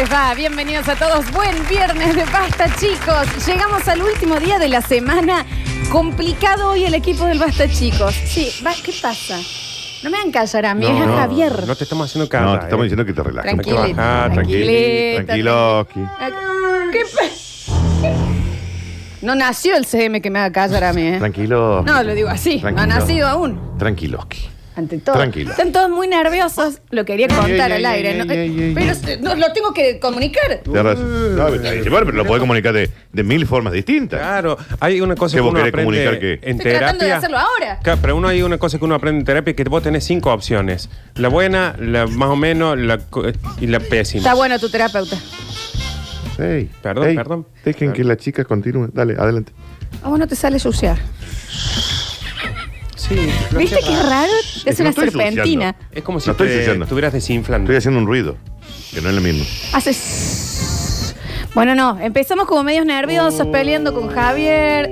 les va? Bienvenidos a todos. Buen viernes de Basta, chicos. Llegamos al último día de la semana. Complicado hoy el equipo del Basta, chicos. Sí, va- ¿qué pasa? No me hagan callar a mí, es a no, Javier. No te estamos haciendo caso. No, te estamos diciendo que te relajes. Tranquilito, Ah, tranquilito. Tranquiloski. ¿Qué pa- No nació el CM que me haga callar a mí, ¿eh? Tranquilo. No, lo digo así. No ha Tranquilo. nacido aún. Tranquiloski. Ante todo. Tranquilo. Están todos muy nerviosos. Lo quería contar al aire. Pero eh, no, lo tengo que comunicar. No, bueno, pero lo podés comunicar de, de mil formas distintas. Claro, hay una cosa ¿Qué que vos uno querés aprende comunicar qué? en Estoy tratando de terapia. hacerlo ahora. Claro, pero uno hay una cosa que uno aprende en terapia que vos tenés cinco opciones. La buena, la más o menos, la co- y la pésima. Está bueno tu terapeuta. Ey, Perdón, ey, perdón. Dejen que la chica continúe. Dale, adelante. A vos no te sale suciar. Sí. lo ¿Viste hace qué raro. raro? Es una estoy serpentina. Es como si No estoy te ensuciando. estuvieras desinflando. Estoy haciendo un ruido, que no es lo mismo. Haces. Bueno, no. Empezamos como medios nerviosos peleando con Javier.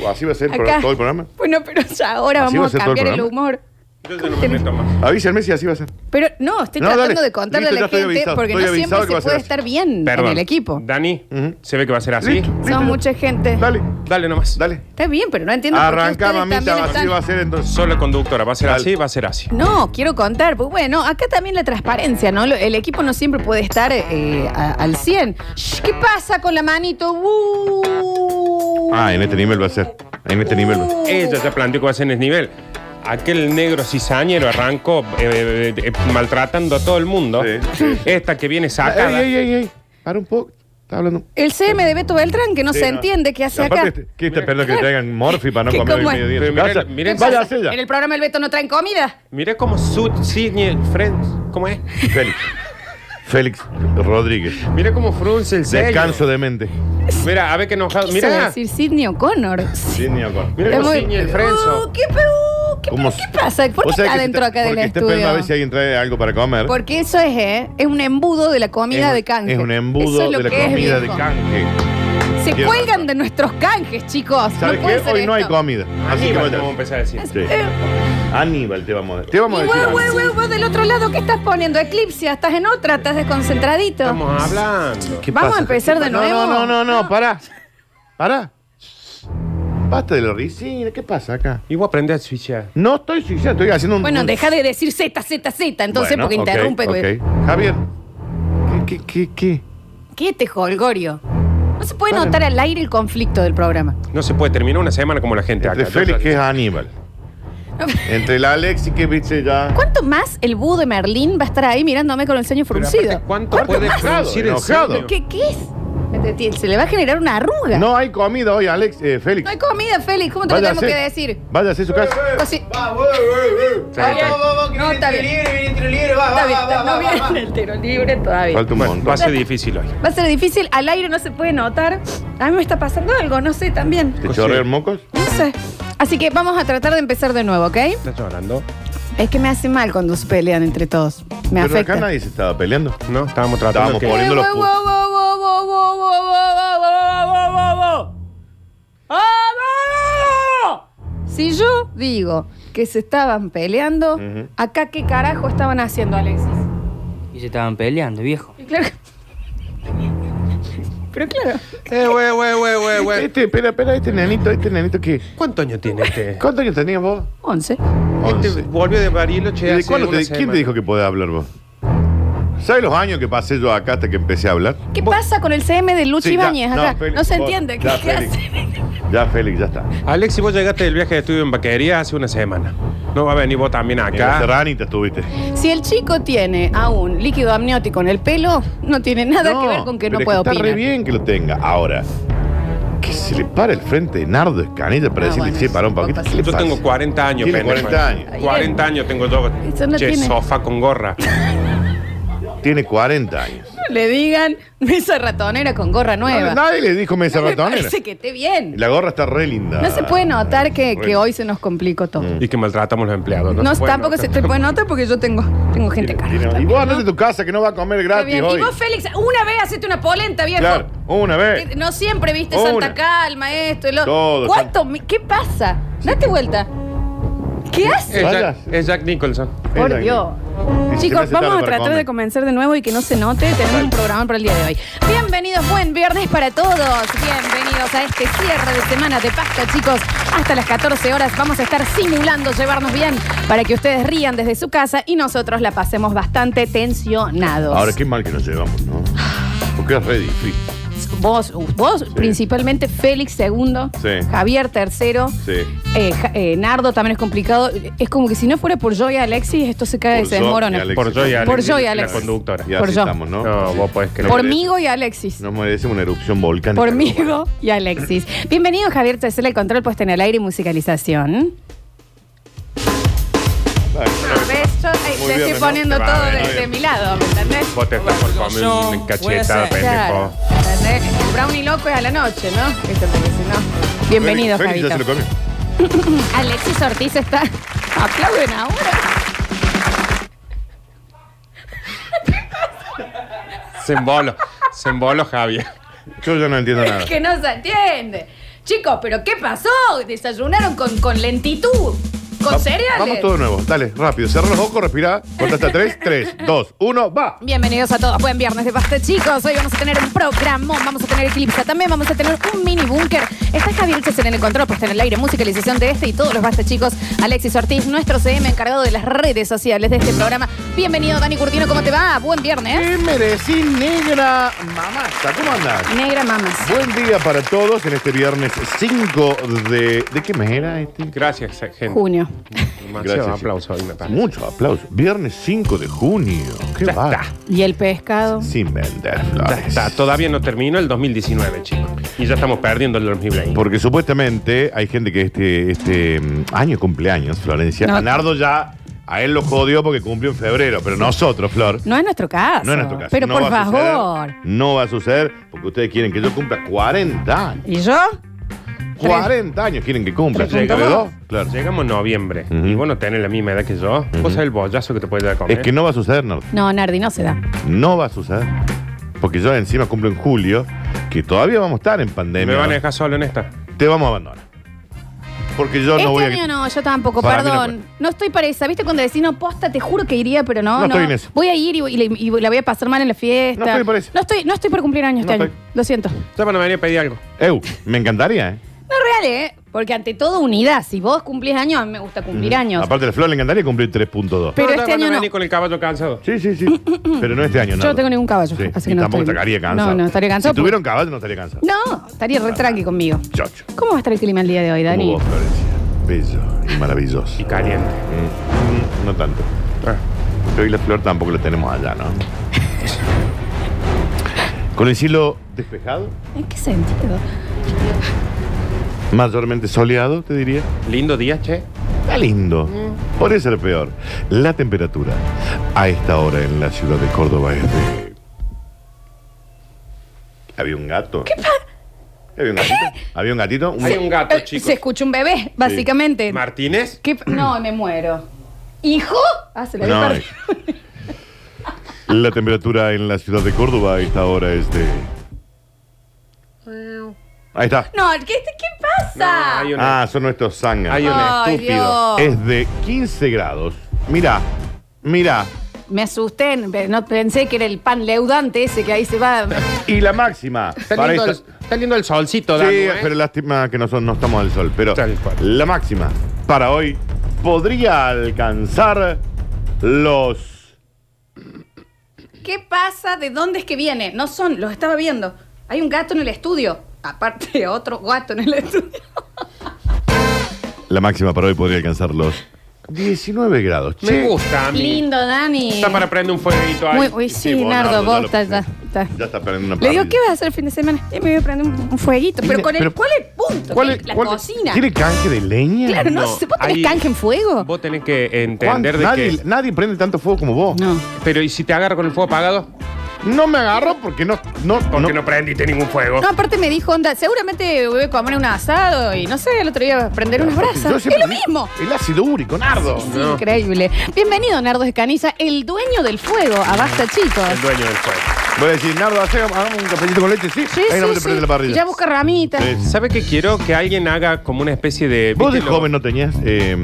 Uh, ¿Así va a ser el Acá. pro- todo el programa? Bueno, pero ya ahora ¿Así va vamos a a ser todo el cambiar el programa? humor. Yo ya no me meto más. Avísenme si así va a ser. Pero no, estoy No, tratando dale. de contarle Listo, ya a la estoy gente avisado. porque Estoy no siempre avisado que va se a ser puede así. estar bien Perdón. en el equipo. Dani, Ujú. se ve que va a ser así. Listo, listo, Son ya. mucha gente. Dale, Dale nomás. dale. Está bien, pero no entiendo por qué Arranca, ustedes mamita, así están- va a ser entonces. Solo conductora, va a ser Dale. así, va a ser así. No, quiero contar, pues bueno, acá también la transparencia, ¿no? Lo- El equipo no siempre puede estar eh, a- al 100. Shh, ¿Qué pasa con la manito? Uh. Ah, en este nivel va a ser. En este nivel va a ser. Ella ya planteó que va a ser en ese nivel. Aquel negro cizañero arrancó eh, eh, eh, maltratando a todo el mundo. Sí, sí. Esta que viene sacada. Ey, ey, ey, ey. Para un poco. Está hablando. El CM de Beto Beltrán, que no Sí, se no. entiende qué hace Aparte, acá. este- ¿Qué está esperando que traigan morfi para no ¿Qué, comer es? mediodía en Vaya, ella. En el programa El Beto no traen comida. Mira cómo su Sidney Friends. ¿Cómo es? Félix. Félix Rodríguez. Mira cómo frunce el sello. Descanso de mente. Mira, a ver qué enojado. Mira. decir Sidney O'Connor. Ni acá. Mira cómo ciñe el frenzo. Uh, ¿qué, qué- ¿Cómo qué pasa? ¿Por qué O sea está que dentro está- acá del Porque está esperando a ver si estudio? alguien trae algo para comer. Porque eso es, ¿eh? Es un embudo de la comida Es- de canje. Es un Eso embudo es lo de la que es, comida de viejo. canje. Se cuelgan de nuestros canjes, chicos. ¿Sabes no puede qué? ser Hoy no hay esto. comida. Así que Aníbal, vamos a empezar a decir. Sí. Eh, Aníbal, te vamos a, te vamos a Y decir. vos, algo. vos, vos, vos del otro lado, ¿qué estás poniendo? Eclipsia, estás en otra, estás desconcentradito. Estamos hablando. ¿Qué Vamos pasa? a empezar de No, nuevo. No, no, no, no, pará. Pará. Basta de la risina. ¿Qué pasa acá? Y vos aprendés a switchar. No estoy suicida, estoy haciendo un. Bueno, un- deja de decir Z, Z, Z, entonces Bueno, porque ok, interrumpe. güey. ok. Javier. ¿Qué, qué, qué, qué? ¿Qué te holgorio? No se puede Vale. notar al aire el conflicto del programa. No se puede terminar una semana como la gente Entre acá. Félix, que es Aníbal. Entre la Alexi, que viste ya. ¿Cuánto más el búho de Merlín va a estar ahí mirándome con el ceño Pero fruncido? aparte, ¿Cuánto puede más? el Enojado. ceño? ¿Qué, ¿Qué es? Se le va a generar una arruga. No hay comida hoy, Alex, eh, Félix. No hay comida, Félix. ¿Cómo te lo tenemos que decir? Vaya a hacer su casa. Así. Está Está bien, bien. No, está bien. Está bien, está- no viene el tiro libre todavía. Falta un Bueno, montón. va a ser difícil hoy. Va a ser difícil, al aire no se puede notar. A mí me está pasando algo, no sé, también. ¿Te chorrean mocos? No sé. Así que vamos a tratar de empezar de nuevo, ¿ok? ¿Estás llorando? Es que me hace mal cuando se pelean entre todos. Me Pero afecta. acá nadie se estaba peleando. No, estábamos tratando Estábamos poniendo los Si yo digo que se estaban peleando, Ujú. acá qué carajo estaban haciendo, Alexis. Y se estaban peleando, viejo. Y claro. Pero claro. Eh, güey, güey, güey, güey, güey. Este, espera, espera, este nenito, este nenito que. ¿Cuántos años tiene este? ¿Cuántos años tenías vos? 11. Este Once. volvió de Bariloche ¿Y de hace cuándo una te- ¿Quién semana. te dijo que podés hablar vos? ¿Sabes los años que pasé yo acá hasta que empecé a hablar? ¿Qué pasa con el CM de Luchi Sí, ya, Ibáñez no, acá? No, Félix, se vos- entiende. ¿Qué, ya, qué Félix. hace? Ya, Félix, ya está. Alex, si vos llegaste del viaje de estudio en vaquería hace una semana. No va a venir vos también En la acá. serranita estuviste. Si el chico tiene aún líquido amniótico en el pelo, no tiene nada que ver con que no pero es pueda Está opinar. re bien que lo tenga. Ahora, que se le para el frente de Nardo Escanilla para Ah, decirle, bueno, che, para un poquito. pasa. ¿Qué le Yo pasa? tengo 40 años, Tiene pendejo. 40 años. 40 años tengo yo. Eso no che, tiene- sofá con gorra. Tiene 40 años. Le digan mesa ratonera con gorra nueva. Nadie le dijo mesa No me ratonera. parece que esté bien. La gorra está re linda. No se puede notar que, hoy se nos complicó todo. Mm. Y que maltratamos a los empleados. No, No, se tampoco notar. se te puede notar porque yo tengo, tengo gente cara. Y vos andate de tu casa que no va a comer gratis bien. hoy. Y vos, Félix, una vez hacete una polenta, viejo. Claro, una vez. No siempre viste Una. Santa Calma, esto y lo Todo, ¿Cuánto? ¿Qué pasa? Date vuelta. ¿Qué Es hace? Jack, Vayas. es Jack Nicholson. Por. Dios. Chicos, vamos a tratar de convencer de nuevo y que no se note. Tenemos un programa para el día de hoy. Bienvenidos, buen viernes para todos. Bienvenidos a este cierre de semana de pasta, chicos. Hasta las 14 horas vamos a estar simulando llevarnos bien para que ustedes rían desde su casa y nosotros la pasemos bastante tensionados. Ahora, qué mal que nos llevamos, ¿no? Porque es re difícil. Vos, vos principalmente Félix segundo, Sí. Javier tercero, Sí. eh, Ja- eh, Nardo también es complicado. Es como que si no fuera por yo y Alexis, esto se cae, Por se desmorona. y Alexis. Por Joy Alex. Por Joy la Alex. conductora. Y así Por yo. estamos, ¿no? No, vos podés creer. Por merece. Migo y Alexis. Nos merecemos una erupción volcánica. Pormigo y Alexis. Bienvenido, Javier Tesela, el control puesto en el aire y musicalización. Bueno, ¿Ves? Yo eh, Muy te bien, estoy ¿no? poniendo Te va, todo bien, de, mi lado, ¿me entendés? Vos te estás por comer una cachetada, Claro. pendejo. ¿entendés? El brownie loco es a la noche, ¿no? Esto porque si no. Bienvenido, Félix ya Javito. se lo comió. Alexis Ortiz está. Aplauden ahora. Se embolo. Se embolo, Javier. Yo ya no entiendo nada. Es que no se entiende. Chicos, ¿pero qué pasó? Desayunaron con, con lentitud. Con cereales. Vamos todo de nuevo. Dale, rápido. Cerra los ojos, respira. Cuenta hasta tres. Tres, dos, uno, va. Bienvenidos a todos. Buen viernes de pasta, chicos. Hoy vamos a tener un programón, vamos a tener eclipse, también vamos a tener un mini búnker. Está Javier Chesel en el control, puesta en el aire, musicalización de este y todos los basta, chicos. Alexis Ortiz, nuestro CM encargado de las redes sociales de este programa. Bienvenido, Dani Curtino, ¿cómo te va? Buen viernes. ¿Qué merecí, negra mamasa? ¿Cómo andás? Negra mamas. Buen día para todos en este viernes 5 de... ¿De qué mes era este? Gracias, gente. Junio. Demasiado Gracias, aplauso hoy, me parece. Muchos aplausos. Viernes 5 de junio. ¿Qué Ya va? está. ¿Y el pescado? Sin vender Ya flores. está, todavía no terminó el 2019, chicos. Y ya estamos perdiendo el 2020. Porque supuestamente hay gente que este, este mm, año cumpleaños, Florencia. No. A Nardo ya, a él lo jodió porque cumplió en febrero, pero nosotros, Flor, No es nuestro caso. no es nuestro caso. Pero No por va a suceder. favor. no va a suceder porque ustedes quieren que yo cumpla 40 años. ¿Y yo? 40 años quieren que cumpla. Claro. Llegamos en noviembre Ujú. y vos no tenés la misma edad que yo. Vos sabés el bollazo que te puede dar a comer. Es que no va a suceder, Nardo. No, Nardi, no se da. No va a suceder. Porque yo encima cumplo en julio, que todavía vamos a estar en pandemia. ¿Me van a dejar solo en esta? Te vamos a abandonar. Porque yo este no voy a. año no, yo tampoco, Para mí no perdón. No, estoy para esa. ¿Viste cuando decís, no, posta, te juro que iría, pero no, No no. estoy en eso. Voy a ir y, y le- y la voy a pasar mal en la fiesta. No estoy por eso. No estoy, no estoy por cumplir años No este año. estoy. Lo siento. Ya van a venir a pedir algo. Eu, me encantaría, ¿eh? No es real, ¿eh? Porque ante todo, unidad. Si vos cumplís años, a mí me gusta cumplir años. Aparte, a Flor le encantaría cumplir 3.2. Pero No, este año no. con el caballo cansado. Sí, sí, sí. Pero no este año, Yo Nardo. no tengo ningún caballo. Sí, Así y que no tampoco estoy- estaría cansado. No, no, estaría cansado. Si tuviera un caballo, no estaría cansado. No, estaría re tranqui conmigo. Chocho. ¿Cómo va a estar el clima el día de hoy, Dani? Como vos, Florencia. Bello y maravilloso. Y caliente. Mm, mm, no tanto. Ah. Pero hoy la flor tampoco la tenemos allá, ¿no? Con el cielo despejado, ¿En qué sentido? Mayormente soleado, te diría. Lindo día, che. Está lindo. Podría ser peor. La temperatura a esta hora en la ciudad de Córdoba es de. Había un gato. ¿Qué Había un gatito. Había un gatito. Un- Hay un gato, Eh, chicos. Se escucha un bebé, básicamente. ¿Martínez? ¿Qué pa- No, me muero. ¿Hijo? Ah, se le No, había eh. La temperatura en la ciudad de Córdoba a esta hora es de. Ahí está. No, ¿qué, qué pasa? No, hay una- Ah, son nuestros zánganos. Hay un Ay, estúpido. Dios. Es de 15 grados. Mira, mira. Me asusté, no pensé que era el pan leudante ese que ahí se va. Y la máxima. Está para lindo, el, esta- está lindo el solcito, Sí, ¿eh? pero lástima que no, son, no estamos al sol. Pero Tal cual. la máxima para hoy podría alcanzar los. ¿Qué pasa? ¿De dónde es que viene? No son, los estaba viendo. Hay un gato en el estudio. Aparte, otro gato en el estudio. La máxima para hoy podría alcanzar los 19 grados. Me Che, gusta a mí. Lindo, Dani. Está para prender un fueguito ahí. Muy, uy, sí, vos, Nardo, Nardo, ya vos lo- estás ya, está. Ya está perdiendo una Le digo, parrilla. ¿qué vas a hacer el fin de semana? Y me voy a prender un, un fueguito. Pero con el, pero- ¿cuál es el punto? ¿Cuál es- la cuál- cocina. ¿Tiene canje de leña? Claro, no, No, se puede tener ahí- canje en fuego. Vos tenés que Juan, entender de nadie, que... nadie prende tanto fuego como vos. No. Pero ¿y si te agarro con el fuego apagado? No me agarro porque no. no, Porque no, prendiste ningún fuego. No, aparte me dijo, onda, seguramente voy a comer un asado y no sé, el otro día prender unas Yo brasas. Es siempre lo mismo. El ácido úrico, Nardo. Sí, No. increíble. Bienvenido, Nardo Escaniza, el dueño del fuego. A basta, chicos. El dueño del fuego. Voy a decir, Nardo, hacemos hagamos un cafecito con leche, ¿sí? Sí, Ahí no sí, te prende la sí. parrilla. Ya busca ramitas. Sí. ¿Sabe qué quiero? Que alguien haga como una especie de... Vos de ¿viste lo- joven no tenías eh,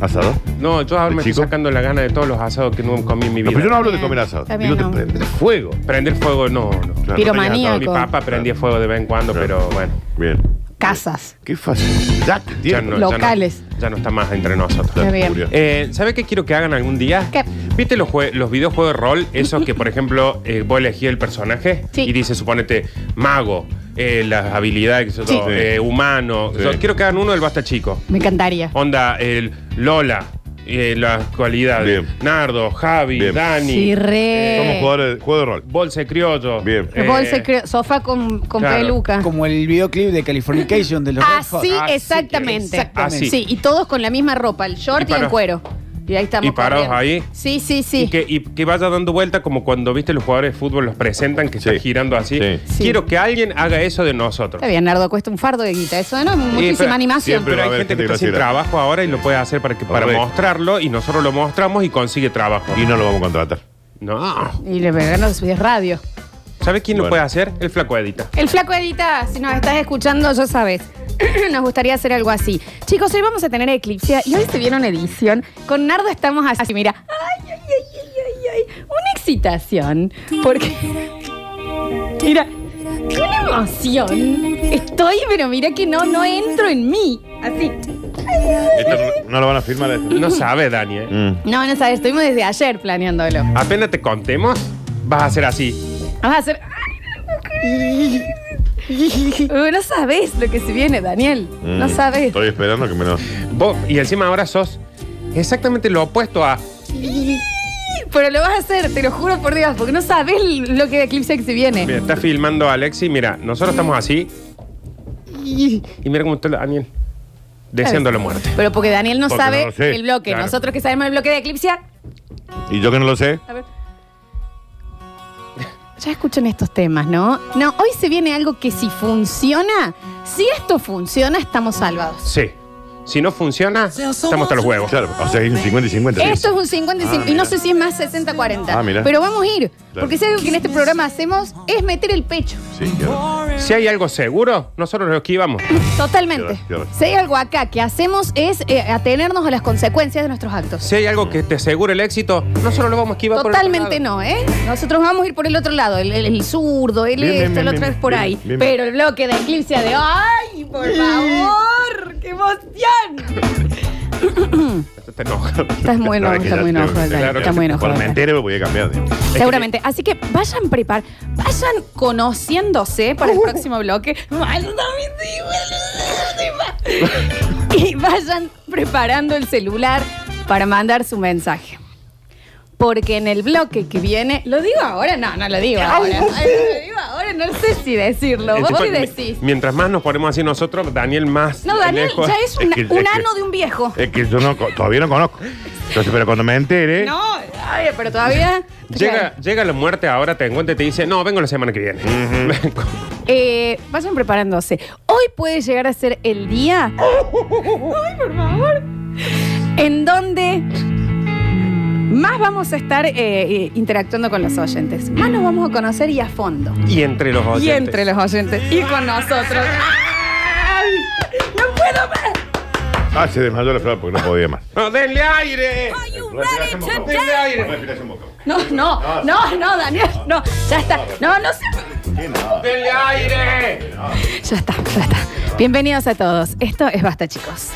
¿Asado? No, yo ahora ¿De me chico? estoy sacando la gana de todos los asados que no comí en mi No, vida. pero yo no hablo de comer asado. Digo no. de prender fuego. Prender fuego, no, no. Claro, Piromaníaco. Mi papá prendía fuego de vez en cuando, Claro. pero bueno. Bien. Casas. Qué facilidad que Ya tiene. no, Locales. Ya no, ya no está más entre nosotros. Está bien. Murió. Eh, ¿Sabe qué quiero que hagan algún día? ¿Qué? ¿Viste los, jue- los videojuegos de rol? Esos que, por ejemplo, eh, vos elegís el personaje Sí. y dice, suponete, mago, eh, las habilidades, yo, Sí. eh, humano. Sí. Yo quiero que hagan uno del Basta Chico. Me encantaría. Onda, el Lola, eh, las cualidades. Bien. Nardo, Javi, Bien. Dani. Sí, re. Somos jugadores de juego de rol. Bolse criollo. Bien. Eh, Bolsa, creo- sofá con, con claro. peluca. Como el videoclip de Californication de los Red Hot. Así, Así, exactamente. exactamente. Así. Sí, y todos con la misma ropa, el short Y y, el cuero. Y ahí estamos. y parados corriendo. ahí. Sí, sí, sí. Y que, y que vaya dando vuelta como cuando viste los jugadores de fútbol los presentan que Sí. está girando así. Sí. Sí. Quiero que alguien haga eso de nosotros. Está bien, Nardo, cuesta un fardo de guita. Eso no es muchísima pero animación. siempre Pero va a hay haber gente que gente está sin trabajo ahora y lo puede hacer para, que, para Correcto. mostrarlo y nosotros lo mostramos y consigue trabajo. Y no lo vamos a contratar. No. Y le pegan los es radio. ¿Sabes quién lo Bueno. puede hacer? El flaco Edita. El flaco Edita, si nos estás escuchando, ya sabes. Nos gustaría hacer algo así. Chicos, hoy vamos a tener Eclipse y hoy se viene una edición. Con Nardo estamos así, mira. Ay, ay, ay, ay, ay, ay. Una excitación. Porque. Mira, qué una emoción. Estoy, pero mira que no, no entro en mí. Así. Esto no, no lo van a firmar. esto. No sabe, Dani. ¿eh? Mm. No, no sabes, estuvimos desde ayer planeándolo. Apenas te contemos, vas a hacer así. Vamos a hacer. Uh, no sabes lo que se viene, Daniel. No Mm. sabes. Estoy esperando que me lo. Vos, y encima ahora sos exactamente lo opuesto a. Pero lo vas a hacer, te lo juro por Dios, porque no sabes lo que de Eclipse que se viene. Mira, está filmando Alexi. Mira, nosotros estamos así. Y mira cómo está Daniel. Deseando la muerte. Pero porque Daniel no Porque sabe no el bloque. Claro. Nosotros que sabemos el bloque de Eclipse. Y yo que no lo sé. A ver. Ya escuchan estos temas, ¿no? No, hoy se viene algo que si funciona, si esto funciona, estamos salvados. Sí. Si no funciona, estamos hasta los huevos. Claro, o sea, hay un 50 y 50. sí. Esto es un 55 Ah, y no mira. sé si es más 60-40. Ah, mira. pero vamos a ir. Claro. Porque si hay algo que en este programa hacemos es meter el pecho. Sí, claro. Si hay algo seguro, nosotros lo esquivamos. Totalmente. Si hay algo acá que hacemos es eh, atenernos a las consecuencias de nuestros actos. Si hay algo que te asegure el éxito, nosotros lo vamos a esquivar por el Totalmente otro lado. no, ¿eh? Nosotros vamos a ir por el otro lado, el, el- el zurdo, el Bien, bien, esto, bien, el otro bien, es por bien, ahí. bien, bien. Pero el bloque de eclipse de ¡ay, por favor! ¡Qué emoción! Enoja. Estás muy No, enojado, está muy enojado, claro, está muy enojado. Cuando me entere voy a cambiar. Seguramente. Así que vayan prepar, vayan conociéndose para el próximo bloque. Y vayan preparando el celular para mandar su mensaje. Porque en el bloque que viene, ¿lo digo ahora? No, no lo digo ahora. Ahora, no sé si decirlo. Vos tipo- sí decís. Mientras más nos ponemos así nosotros, Daniel más. No, Daniel lejos. ya es, Es una- que- es un que- ano de un viejo. Es que yo no, co- todavía no conozco. Entonces, pero cuando me entere. No, ay, pero todavía. Llega, llega la muerte ahora, te encuentra y te dice, no, vengo la semana que viene. Vengo. Eh, vayan preparándose. Hoy puede llegar a ser el día. Ay, por favor. En donde más vamos a estar eh, eh, interactuando con los oyentes. Más nos vamos a conocer y a fondo. y entre los oyentes. Y entre los oyentes. Y con nosotros. ¡Ay! ¡No puedo más! Ah, se desmayó la flor porque no podía más. ¡No, denle aire! ¡Denle aire! No, no, no, no, Daniel. No, ya está. No, no se. ¡Denle aire! Ya está, ya está. Bienvenidos a todos. Esto es Basta, chicos.